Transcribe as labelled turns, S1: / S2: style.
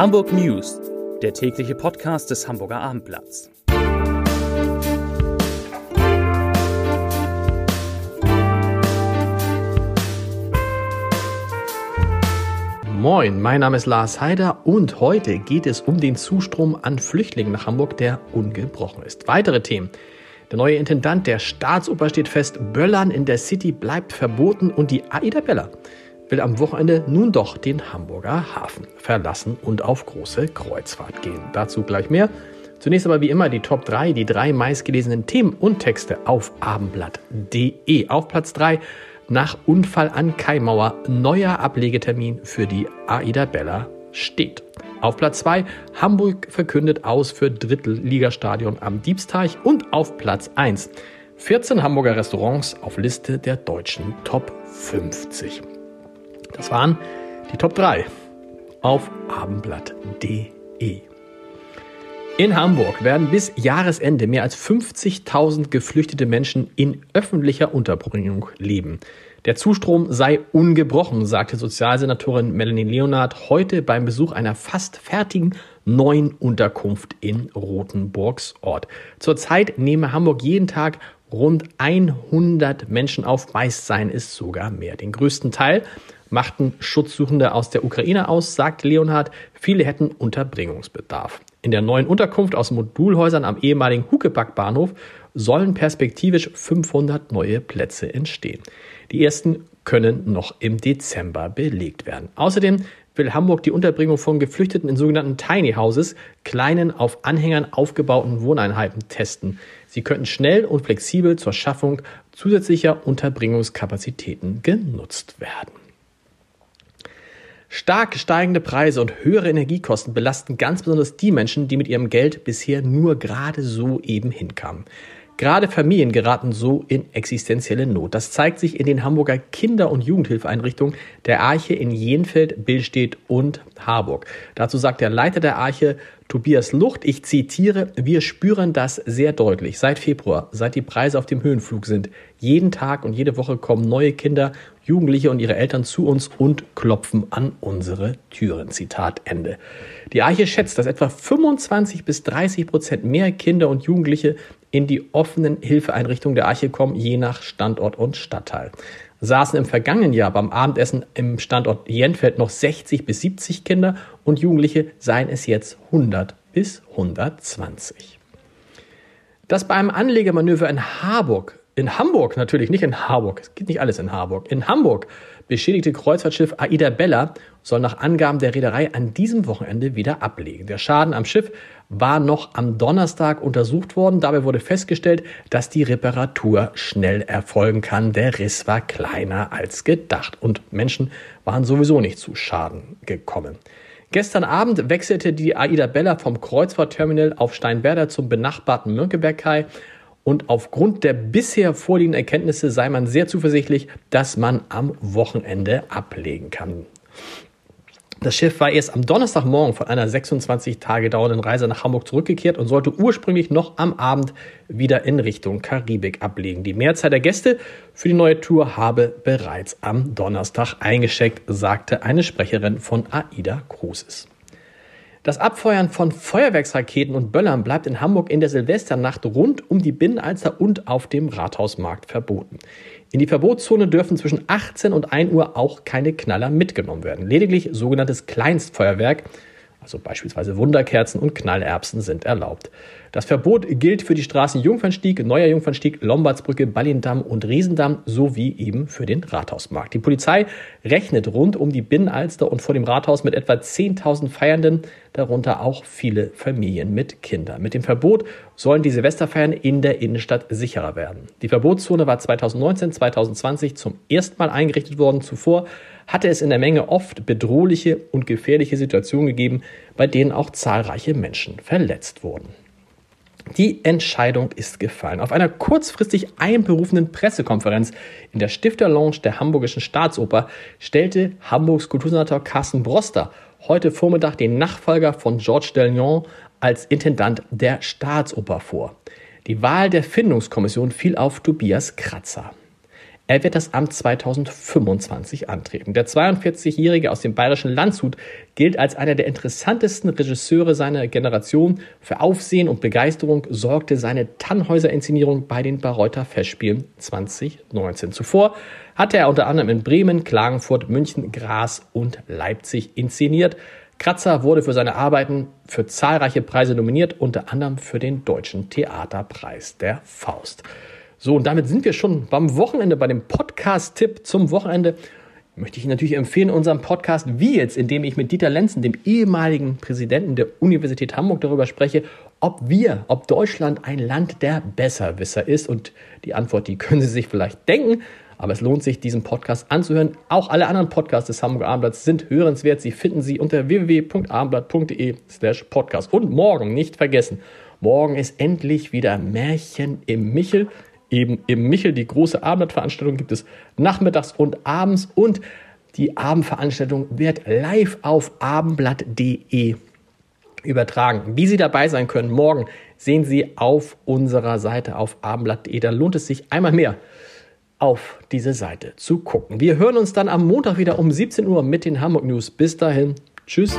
S1: Hamburg News, der tägliche Podcast des Hamburger Abendblatts.
S2: Moin, mein Name ist Lars Heider und heute geht es um den Zustrom an Flüchtlingen nach Hamburg, der ungebrochen ist. Weitere Themen. Der neue Intendant der Staatsoper steht fest, Böllern in der City bleibt verboten und die Aida Bella will am Wochenende nun doch den Hamburger Hafen verlassen und auf große Kreuzfahrt gehen. Dazu gleich mehr. Zunächst aber wie immer die Top 3, die drei meistgelesenen Themen und Texte auf abendblatt.de. Auf Platz 3 nach Unfall an Kaimauer neuer Ablegetermin für die Aida Bella steht. Auf Platz 2 Hamburg verkündet aus für Drittligastadion am Diebsteich und auf Platz 1 14 Hamburger Restaurants auf Liste der deutschen Top 50. Das waren die Top 3 auf abendblatt.de. In Hamburg werden bis Jahresende mehr als 50.000 geflüchtete Menschen in öffentlicher Unterbringung leben. Der Zustrom sei ungebrochen, sagte Sozialsenatorin Melanie Leonard heute beim Besuch einer fast fertigen neuen Unterkunft in Rothenburgs Ort. Zurzeit nehme Hamburg jeden Tag rund 100 Menschen auf, meist seien es sogar mehr. Den größten Teil machten Schutzsuchende aus der Ukraine aus, sagt Leonhard. Viele hätten Unterbringungsbedarf. In der neuen Unterkunft aus Modulhäusern am ehemaligen Huckepack-Bahnhof sollen perspektivisch 500 neue Plätze entstehen. Die ersten können noch im Dezember belegt werden. Außerdem will Hamburg die Unterbringung von Geflüchteten in sogenannten Tiny Houses, kleinen auf Anhängern aufgebauten Wohneinheiten, testen. Sie könnten schnell und flexibel zur Schaffung zusätzlicher Unterbringungskapazitäten genutzt werden. Stark steigende Preise und höhere Energiekosten belasten ganz besonders die Menschen, die mit ihrem Geld bisher nur gerade so eben hinkamen. Gerade Familien geraten so in existenzielle Not. Das zeigt sich in den Hamburger Kinder- und Jugendhilfeeinrichtungen der Arche in Jenfeld, Billstedt und Harburg. Dazu sagt der Leiter der Arche, Tobias Lucht, ich zitiere, wir spüren das sehr deutlich. Seit Februar, seit die Preise auf dem Höhenflug sind, jeden Tag und jede Woche kommen neue Kinder, Jugendliche und ihre Eltern zu uns und klopfen an unsere Türen. Zitat Ende. Die Arche schätzt, dass etwa 25 bis 30 Prozent mehr Kinder und Jugendliche in die offenen Hilfeeinrichtungen der Arche kommen, je nach Standort und Stadtteil. Saßen im vergangenen Jahr beim Abendessen im Standort Jenfeld noch 60 bis 70 Kinder und Jugendliche, seien es jetzt 100 bis 120. Dass beim Anlegemanöver in Harburg in Hamburg, natürlich nicht in Harburg, es geht nicht alles in Harburg. In Hamburg beschädigte Kreuzfahrtschiff Aida Bella soll nach Angaben der Reederei an diesem Wochenende wieder ablegen. Der Schaden am Schiff war noch am Donnerstag untersucht worden. Dabei wurde festgestellt, dass die Reparatur schnell erfolgen kann. Der Riss war kleiner als gedacht und Menschen waren sowieso nicht zu Schaden gekommen. Gestern Abend wechselte die Aida Bella vom Kreuzfahrtterminal auf Steinwerder zum benachbarten Mönckeberg-Kai und aufgrund der bisher vorliegenden Erkenntnisse sei man sehr zuversichtlich, dass man am Wochenende ablegen kann. Das Schiff war erst am Donnerstagmorgen von einer 26 Tage dauernden Reise nach Hamburg zurückgekehrt und sollte ursprünglich noch am Abend wieder in Richtung Karibik ablegen. Die Mehrzahl der Gäste für die neue Tour habe bereits am Donnerstag eingeschickt, sagte eine Sprecherin von AIDA Cruises. Das Abfeuern von Feuerwerksraketen und Böllern bleibt in Hamburg in der Silvesternacht rund um die Binnenalster und auf dem Rathausmarkt verboten. In die Verbotszone dürfen zwischen 18 und 1 Uhr auch keine Knaller mitgenommen werden. Lediglich sogenanntes Kleinstfeuerwerk also beispielsweise Wunderkerzen und Knallerbsen sind erlaubt. Das Verbot gilt für die Straßen Jungfernstieg, Neuer Jungfernstieg, Lombardsbrücke, Ballindamm und Riesendamm sowie eben für den Rathausmarkt. Die Polizei rechnet rund um die Binnenalster und vor dem Rathaus mit etwa 10.000 Feiernden, darunter auch viele Familien mit Kindern. Mit dem Verbot sollen die Silvesterfeiern in der Innenstadt sicherer werden. Die Verbotszone war 2019, 2020 zum ersten Mal eingerichtet worden. Zuvor hatte es in der Menge oft bedrohliche und gefährliche Situationen gegeben, bei denen auch zahlreiche Menschen verletzt wurden. Die Entscheidung ist gefallen. Auf einer kurzfristig einberufenen Pressekonferenz in der Stifterlounge der Hamburgischen Staatsoper stellte Hamburgs Kultursenator Carsten Broster heute Vormittag den Nachfolger von Georges Delion als Intendant der Staatsoper vor. Die Wahl der Findungskommission fiel auf Tobias Kratzer. Er wird das Amt 2025 antreten. Der 42-Jährige aus dem bayerischen Landshut gilt als einer der interessantesten Regisseure seiner Generation. Für Aufsehen und Begeisterung sorgte seine Tannhäuser-Inszenierung bei den Bayreuther Festspielen 2019. Zuvor hatte er unter anderem in Bremen, Klagenfurt, München, Graz und Leipzig inszeniert. Kratzer wurde für seine Arbeiten für zahlreiche Preise nominiert, unter anderem für den Deutschen Theaterpreis der Faust. So, und damit sind wir schon beim Wochenende, bei dem Podcast-Tipp zum Wochenende. Möchte ich Ihnen natürlich empfehlen, unseren Podcast wie jetzt, indem ich mit Dieter Lenzen, dem ehemaligen Präsidenten der Universität Hamburg, darüber spreche, ob wir, ob Deutschland ein Land der Besserwisser ist. Und die Antwort, die können Sie sich vielleicht denken. Aber es lohnt sich, diesen Podcast anzuhören. Auch alle anderen Podcasts des Hamburger Abendblatts sind hörenswert. Sie finden sie unter www.abendblatt.de slash podcast. Und morgen, nicht vergessen, morgen ist endlich wieder Märchen im Michel eben im Michel. Die große Abendveranstaltung gibt es nachmittags und abends und die Abendveranstaltung wird live auf abendblatt.de übertragen. Wie Sie dabei sein können, morgen sehen Sie auf unserer Seite auf abendblatt.de. Da lohnt es sich einmal mehr auf diese Seite zu gucken. Wir hören uns dann am Montag wieder um 17 Uhr mit den Hamburg News. Bis dahin, tschüss.